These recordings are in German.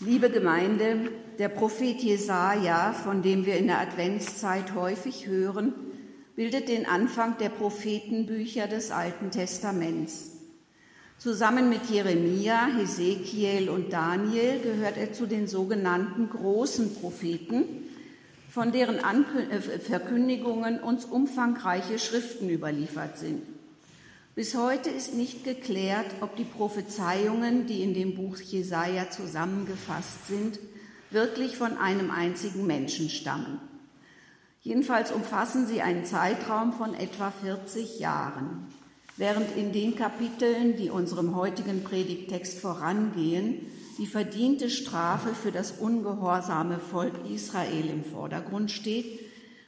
Liebe Gemeinde, der Prophet Jesaja, von dem wir in der Adventszeit häufig hören, bildet den Anfang der Prophetenbücher des Alten Testaments. Zusammen mit Jeremia, Hesekiel und Daniel gehört er zu den sogenannten großen Propheten, von deren äh, Verkündigungen uns umfangreiche Schriften überliefert sind. Bis heute ist nicht geklärt, ob die Prophezeiungen, die in dem Buch Jesaja zusammengefasst sind, wirklich von einem einzigen Menschen stammen. Jedenfalls umfassen sie einen Zeitraum von etwa 40 Jahren, während in den Kapiteln, die unserem heutigen Predigtext vorangehen, die verdiente Strafe für das ungehorsame Volk Israel im Vordergrund steht,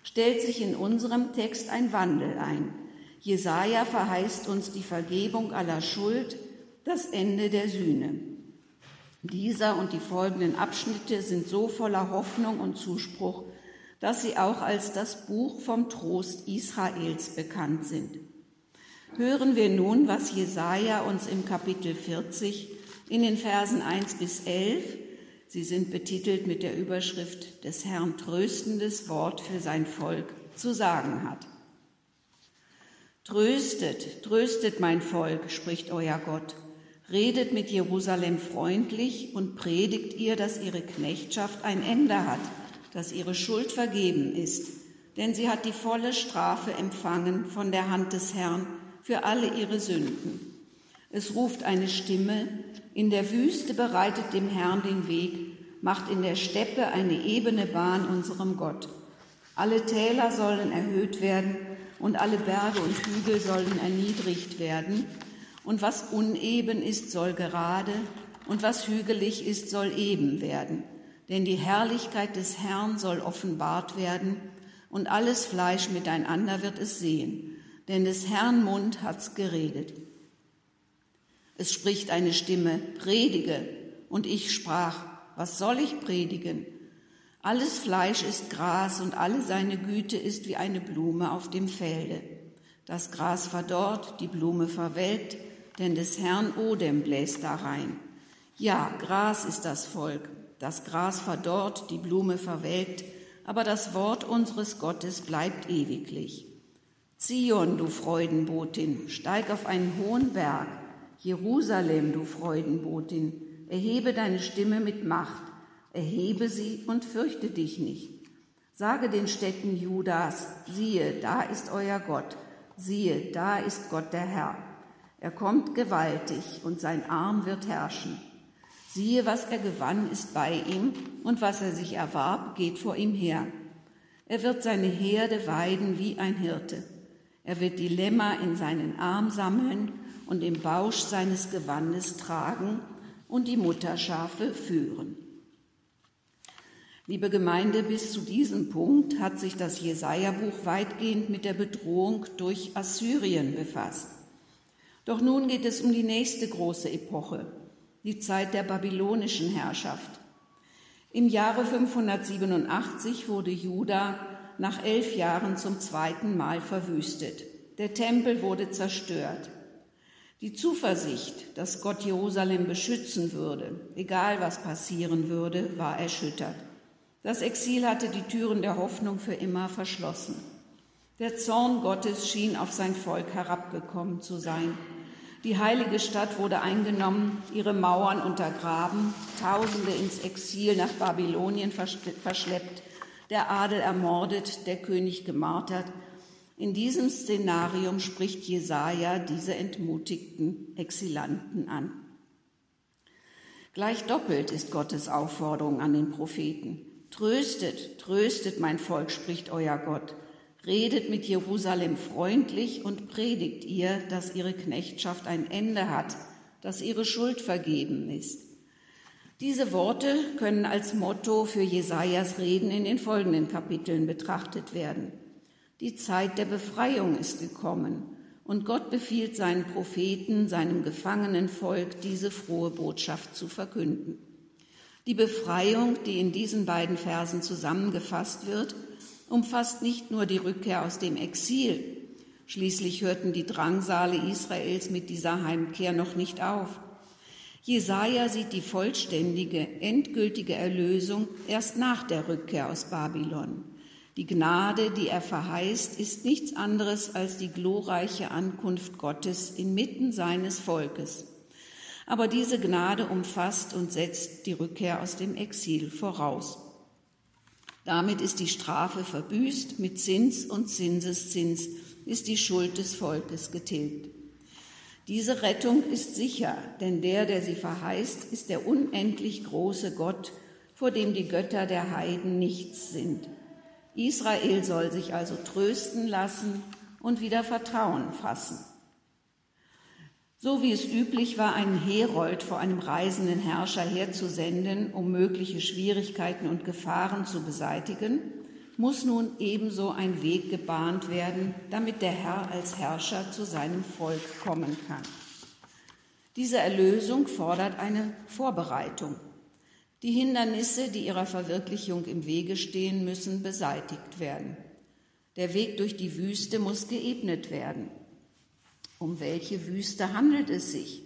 stellt sich in unserem Text ein Wandel ein Jesaja verheißt uns die Vergebung aller Schuld, das Ende der Sühne. Dieser und die folgenden Abschnitte sind so voller Hoffnung und Zuspruch, dass sie auch als das Buch vom Trost Israels bekannt sind. Hören wir nun, was Jesaja uns im Kapitel 40 in den Versen 1 bis 11, sie sind betitelt mit der Überschrift des Herrn tröstendes Wort für sein Volk, zu sagen hat. Tröstet, tröstet mein Volk, spricht euer Gott. Redet mit Jerusalem freundlich und predigt ihr, dass ihre Knechtschaft ein Ende hat, dass ihre Schuld vergeben ist. Denn sie hat die volle Strafe empfangen von der Hand des Herrn für alle ihre Sünden. Es ruft eine Stimme, in der Wüste bereitet dem Herrn den Weg, macht in der Steppe eine ebene Bahn unserem Gott. Alle Täler sollen erhöht werden und alle Berge und Hügel sollen erniedrigt werden, und was uneben ist, soll gerade, und was hügelig ist, soll eben werden. Denn die Herrlichkeit des Herrn soll offenbart werden, und alles Fleisch miteinander wird es sehen, denn des Herrn Mund hat's geredet. Es spricht eine Stimme, predige, und ich sprach, was soll ich predigen? Alles Fleisch ist Gras und alle seine Güte ist wie eine Blume auf dem Felde. Das Gras verdorrt, die Blume verwelkt, denn des Herrn Odem bläst da rein. Ja, Gras ist das Volk. Das Gras verdorrt, die Blume verwelkt, aber das Wort unseres Gottes bleibt ewiglich. Zion, du Freudenbotin, steig auf einen hohen Berg. Jerusalem, du Freudenbotin, erhebe deine Stimme mit Macht. Erhebe sie und fürchte dich nicht. Sage den Städten Judas, siehe, da ist euer Gott, siehe, da ist Gott der Herr. Er kommt gewaltig und sein Arm wird herrschen. Siehe, was er gewann, ist bei ihm, und was er sich erwarb, geht vor ihm her. Er wird seine Herde weiden wie ein Hirte. Er wird die Lämmer in seinen Arm sammeln und im Bausch seines Gewandes tragen und die Mutterschafe führen. Liebe Gemeinde, bis zu diesem Punkt hat sich das Jesaja-Buch weitgehend mit der Bedrohung durch Assyrien befasst. Doch nun geht es um die nächste große Epoche, die Zeit der babylonischen Herrschaft. Im Jahre 587 wurde Juda nach elf Jahren zum zweiten Mal verwüstet. Der Tempel wurde zerstört. Die Zuversicht, dass Gott Jerusalem beschützen würde, egal was passieren würde, war erschüttert. Das Exil hatte die Türen der Hoffnung für immer verschlossen. Der Zorn Gottes schien auf sein Volk herabgekommen zu sein. Die heilige Stadt wurde eingenommen, ihre Mauern untergraben, Tausende ins Exil nach Babylonien verschleppt, der Adel ermordet, der König gemartert. In diesem Szenarium spricht Jesaja diese entmutigten Exilanten an. Gleich doppelt ist Gottes Aufforderung an den Propheten. Tröstet, tröstet mein Volk, spricht euer Gott. Redet mit Jerusalem freundlich und predigt ihr, dass ihre Knechtschaft ein Ende hat, dass ihre Schuld vergeben ist. Diese Worte können als Motto für Jesajas Reden in den folgenden Kapiteln betrachtet werden. Die Zeit der Befreiung ist gekommen und Gott befiehlt seinen Propheten, seinem gefangenen Volk diese frohe Botschaft zu verkünden. Die Befreiung, die in diesen beiden Versen zusammengefasst wird, umfasst nicht nur die Rückkehr aus dem Exil. Schließlich hörten die Drangsale Israels mit dieser Heimkehr noch nicht auf. Jesaja sieht die vollständige, endgültige Erlösung erst nach der Rückkehr aus Babylon. Die Gnade, die er verheißt, ist nichts anderes als die glorreiche Ankunft Gottes inmitten seines Volkes. Aber diese Gnade umfasst und setzt die Rückkehr aus dem Exil voraus. Damit ist die Strafe verbüßt, mit Zins und Zinseszins ist die Schuld des Volkes getilgt. Diese Rettung ist sicher, denn der, der sie verheißt, ist der unendlich große Gott, vor dem die Götter der Heiden nichts sind. Israel soll sich also trösten lassen und wieder Vertrauen fassen. So wie es üblich war, einen Herold vor einem reisenden Herrscher herzusenden, um mögliche Schwierigkeiten und Gefahren zu beseitigen, muss nun ebenso ein Weg gebahnt werden, damit der Herr als Herrscher zu seinem Volk kommen kann. Diese Erlösung fordert eine Vorbereitung. Die Hindernisse, die ihrer Verwirklichung im Wege stehen, müssen beseitigt werden. Der Weg durch die Wüste muss geebnet werden. Um welche Wüste handelt es sich?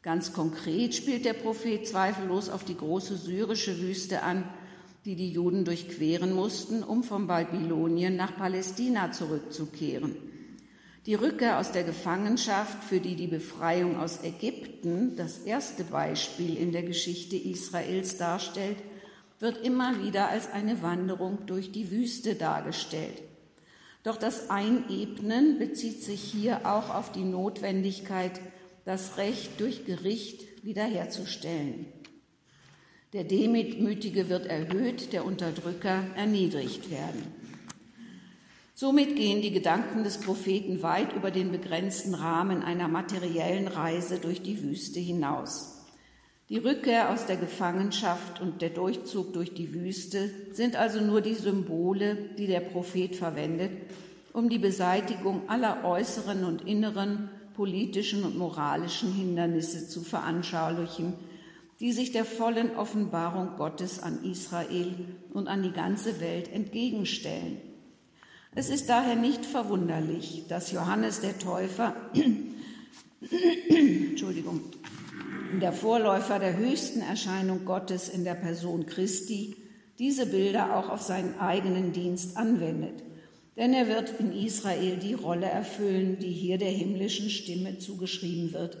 Ganz konkret spielt der Prophet zweifellos auf die große syrische Wüste an, die die Juden durchqueren mussten, um von Babylonien nach Palästina zurückzukehren. Die Rückkehr aus der Gefangenschaft, für die die Befreiung aus Ägypten das erste Beispiel in der Geschichte Israels darstellt, wird immer wieder als eine Wanderung durch die Wüste dargestellt. Doch das Einebnen bezieht sich hier auch auf die Notwendigkeit, das Recht durch Gericht wiederherzustellen. Der Demütige wird erhöht, der Unterdrücker erniedrigt werden. Somit gehen die Gedanken des Propheten weit über den begrenzten Rahmen einer materiellen Reise durch die Wüste hinaus. Die Rückkehr aus der Gefangenschaft und der Durchzug durch die Wüste sind also nur die Symbole, die der Prophet verwendet, um die Beseitigung aller äußeren und inneren politischen und moralischen Hindernisse zu veranschaulichen, die sich der vollen Offenbarung Gottes an Israel und an die ganze Welt entgegenstellen. Es ist daher nicht verwunderlich, dass Johannes der Täufer, Entschuldigung, der Vorläufer der höchsten Erscheinung Gottes in der Person Christi, diese Bilder auch auf seinen eigenen Dienst anwendet. Denn er wird in Israel die Rolle erfüllen, die hier der himmlischen Stimme zugeschrieben wird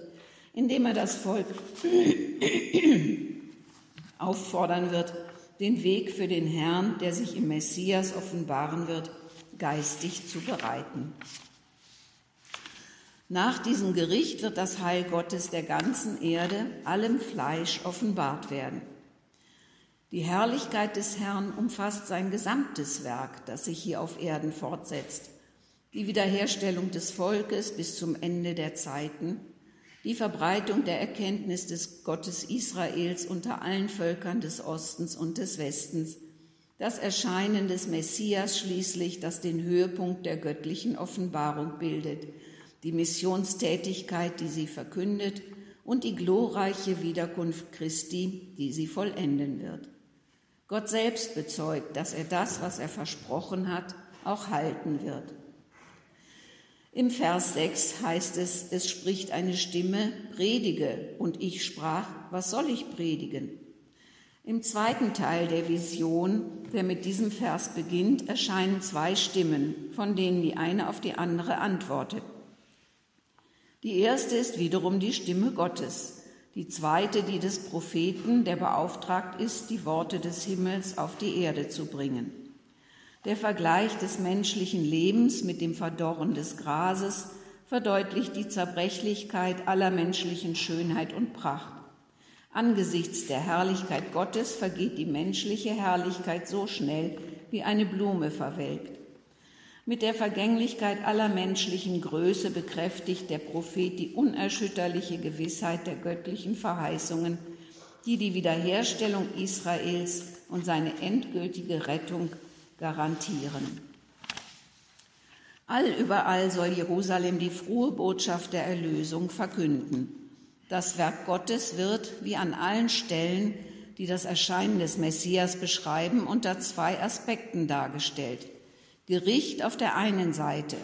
indem er das Volk auffordern wird, den Weg für den Herrn, der sich im Messias offenbaren wird, geistig zu bereiten. Nach diesem Gericht wird das Heil Gottes der ganzen Erde, allem Fleisch offenbart werden. Die Herrlichkeit des Herrn umfasst sein gesamtes Werk, das sich hier auf Erden fortsetzt. Die Wiederherstellung des Volkes bis zum Ende der Zeiten die Verbreitung der Erkenntnis des Gottes Israels unter allen Völkern des Ostens und des Westens, das Erscheinen des Messias schließlich, das den Höhepunkt der göttlichen Offenbarung bildet, die Missionstätigkeit, die sie verkündet, und die glorreiche Wiederkunft Christi, die sie vollenden wird. Gott selbst bezeugt, dass er das, was er versprochen hat, auch halten wird. Im Vers 6 heißt es, es spricht eine Stimme, predige, und ich sprach, was soll ich predigen? Im zweiten Teil der Vision, der mit diesem Vers beginnt, erscheinen zwei Stimmen, von denen die eine auf die andere antwortet. Die erste ist wiederum die Stimme Gottes, die zweite die des Propheten, der beauftragt ist, die Worte des Himmels auf die Erde zu bringen. Der Vergleich des menschlichen Lebens mit dem Verdorren des Grases verdeutlicht die Zerbrechlichkeit aller menschlichen Schönheit und Pracht. Angesichts der Herrlichkeit Gottes vergeht die menschliche Herrlichkeit so schnell, wie eine Blume verwelkt. Mit der Vergänglichkeit aller menschlichen Größe bekräftigt der Prophet die unerschütterliche Gewissheit der göttlichen Verheißungen, die die Wiederherstellung Israels und seine endgültige Rettung garantieren. Allüberall soll Jerusalem die frohe Botschaft der Erlösung verkünden. Das Werk Gottes wird, wie an allen Stellen, die das Erscheinen des Messias beschreiben, unter zwei Aspekten dargestellt. Gericht auf der einen Seite.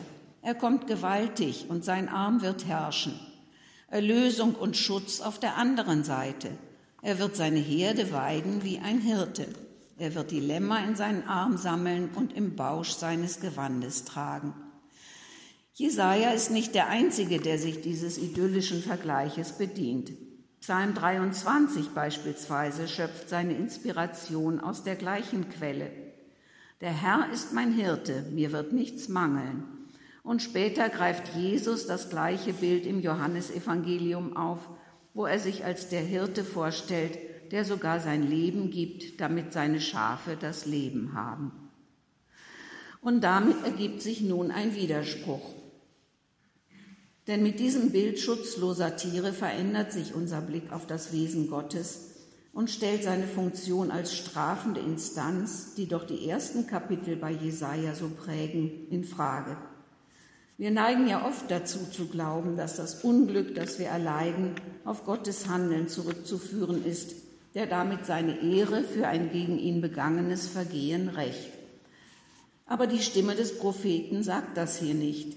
Er kommt gewaltig und sein Arm wird herrschen. Erlösung und Schutz auf der anderen Seite. Er wird seine Herde weiden wie ein Hirte. Er wird die Lämmer in seinen Arm sammeln und im Bausch seines Gewandes tragen. Jesaja ist nicht der Einzige, der sich dieses idyllischen Vergleiches bedient. Psalm 23 beispielsweise schöpft seine Inspiration aus der gleichen Quelle. Der Herr ist mein Hirte, mir wird nichts mangeln. Und später greift Jesus das gleiche Bild im Johannesevangelium auf, wo er sich als der Hirte vorstellt, der sogar sein Leben gibt, damit seine Schafe das Leben haben. Und damit ergibt sich nun ein Widerspruch. Denn mit diesem Bild schutzloser Tiere verändert sich unser Blick auf das Wesen Gottes und stellt seine Funktion als strafende Instanz, die doch die ersten Kapitel bei Jesaja so prägen, in Frage. Wir neigen ja oft dazu zu glauben, dass das Unglück, das wir erleiden, auf Gottes Handeln zurückzuführen ist, der damit seine Ehre für ein gegen ihn begangenes Vergehen rächt. Aber die Stimme des Propheten sagt das hier nicht.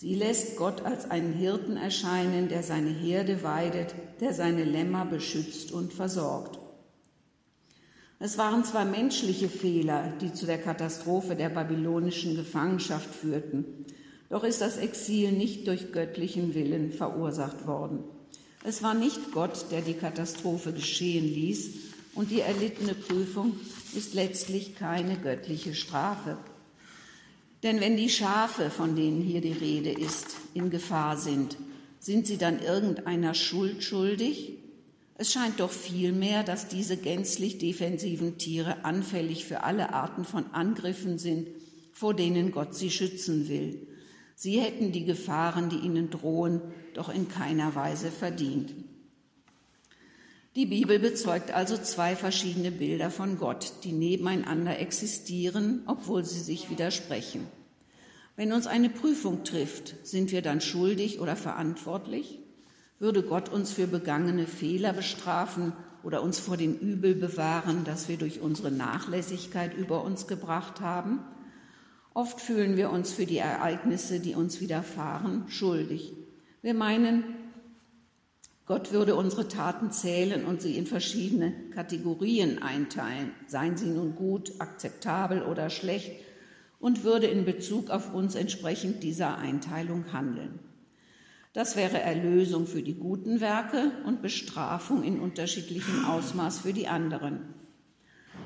Sie lässt Gott als einen Hirten erscheinen, der seine Herde weidet, der seine Lämmer beschützt und versorgt. Es waren zwar menschliche Fehler, die zu der Katastrophe der babylonischen Gefangenschaft führten, doch ist das Exil nicht durch göttlichen Willen verursacht worden. Es war nicht Gott, der die Katastrophe geschehen ließ, und die erlittene Prüfung ist letztlich keine göttliche Strafe. Denn wenn die Schafe, von denen hier die Rede ist, in Gefahr sind, sind sie dann irgendeiner Schuld schuldig? Es scheint doch vielmehr, dass diese gänzlich defensiven Tiere anfällig für alle Arten von Angriffen sind, vor denen Gott sie schützen will. Sie hätten die Gefahren, die ihnen drohen, doch in keiner Weise verdient. Die Bibel bezeugt also zwei verschiedene Bilder von Gott, die nebeneinander existieren, obwohl sie sich widersprechen. Wenn uns eine Prüfung trifft, sind wir dann schuldig oder verantwortlich? Würde Gott uns für begangene Fehler bestrafen oder uns vor dem Übel bewahren, das wir durch unsere Nachlässigkeit über uns gebracht haben? Oft fühlen wir uns für die Ereignisse, die uns widerfahren, schuldig. Wir meinen, Gott würde unsere Taten zählen und sie in verschiedene Kategorien einteilen, seien sie nun gut, akzeptabel oder schlecht, und würde in Bezug auf uns entsprechend dieser Einteilung handeln. Das wäre Erlösung für die guten Werke und Bestrafung in unterschiedlichem Ausmaß für die anderen.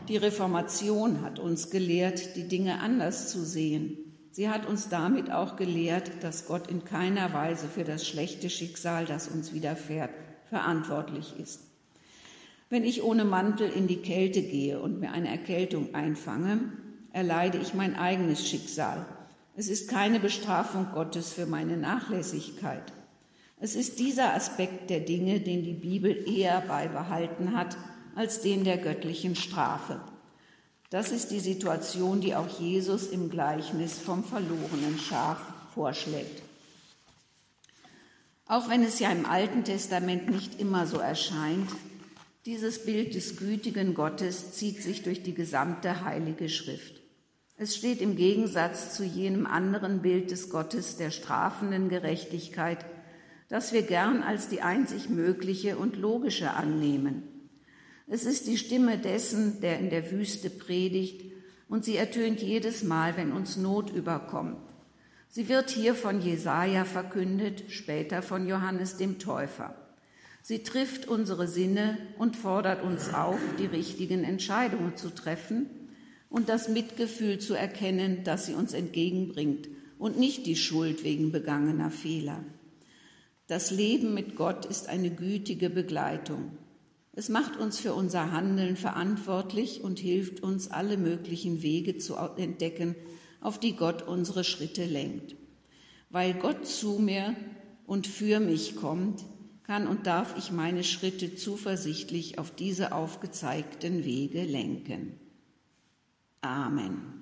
Die Reformation hat uns gelehrt, die Dinge anders zu sehen. Sie hat uns damit auch gelehrt, dass Gott in keiner Weise für das schlechte Schicksal, das uns widerfährt, verantwortlich ist. Wenn ich ohne Mantel in die Kälte gehe und mir eine Erkältung einfange, erleide ich mein eigenes Schicksal. Es ist keine Bestrafung Gottes für meine Nachlässigkeit. Es ist dieser Aspekt der Dinge, den die Bibel eher beibehalten hat als den der göttlichen Strafe. Das ist die Situation, die auch Jesus im Gleichnis vom verlorenen Schaf vorschlägt. Auch wenn es ja im Alten Testament nicht immer so erscheint, dieses Bild des gütigen Gottes zieht sich durch die gesamte heilige Schrift. Es steht im Gegensatz zu jenem anderen Bild des Gottes der strafenden Gerechtigkeit, das wir gern als die einzig mögliche und logische annehmen. Es ist die Stimme dessen, der in der Wüste predigt, und sie ertönt jedes Mal, wenn uns Not überkommt. Sie wird hier von Jesaja verkündet, später von Johannes dem Täufer. Sie trifft unsere Sinne und fordert uns auf, die richtigen Entscheidungen zu treffen und das Mitgefühl zu erkennen, das sie uns entgegenbringt und nicht die Schuld wegen begangener Fehler. Das Leben mit Gott ist eine gütige Begleitung. Es macht uns für unser Handeln verantwortlich und hilft uns, alle möglichen Wege zu entdecken, auf die Gott unsere Schritte lenkt. Weil Gott zu mir und für mich kommt, kann und darf ich meine Schritte zuversichtlich auf diese aufgezeigten Wege lenken. Amen.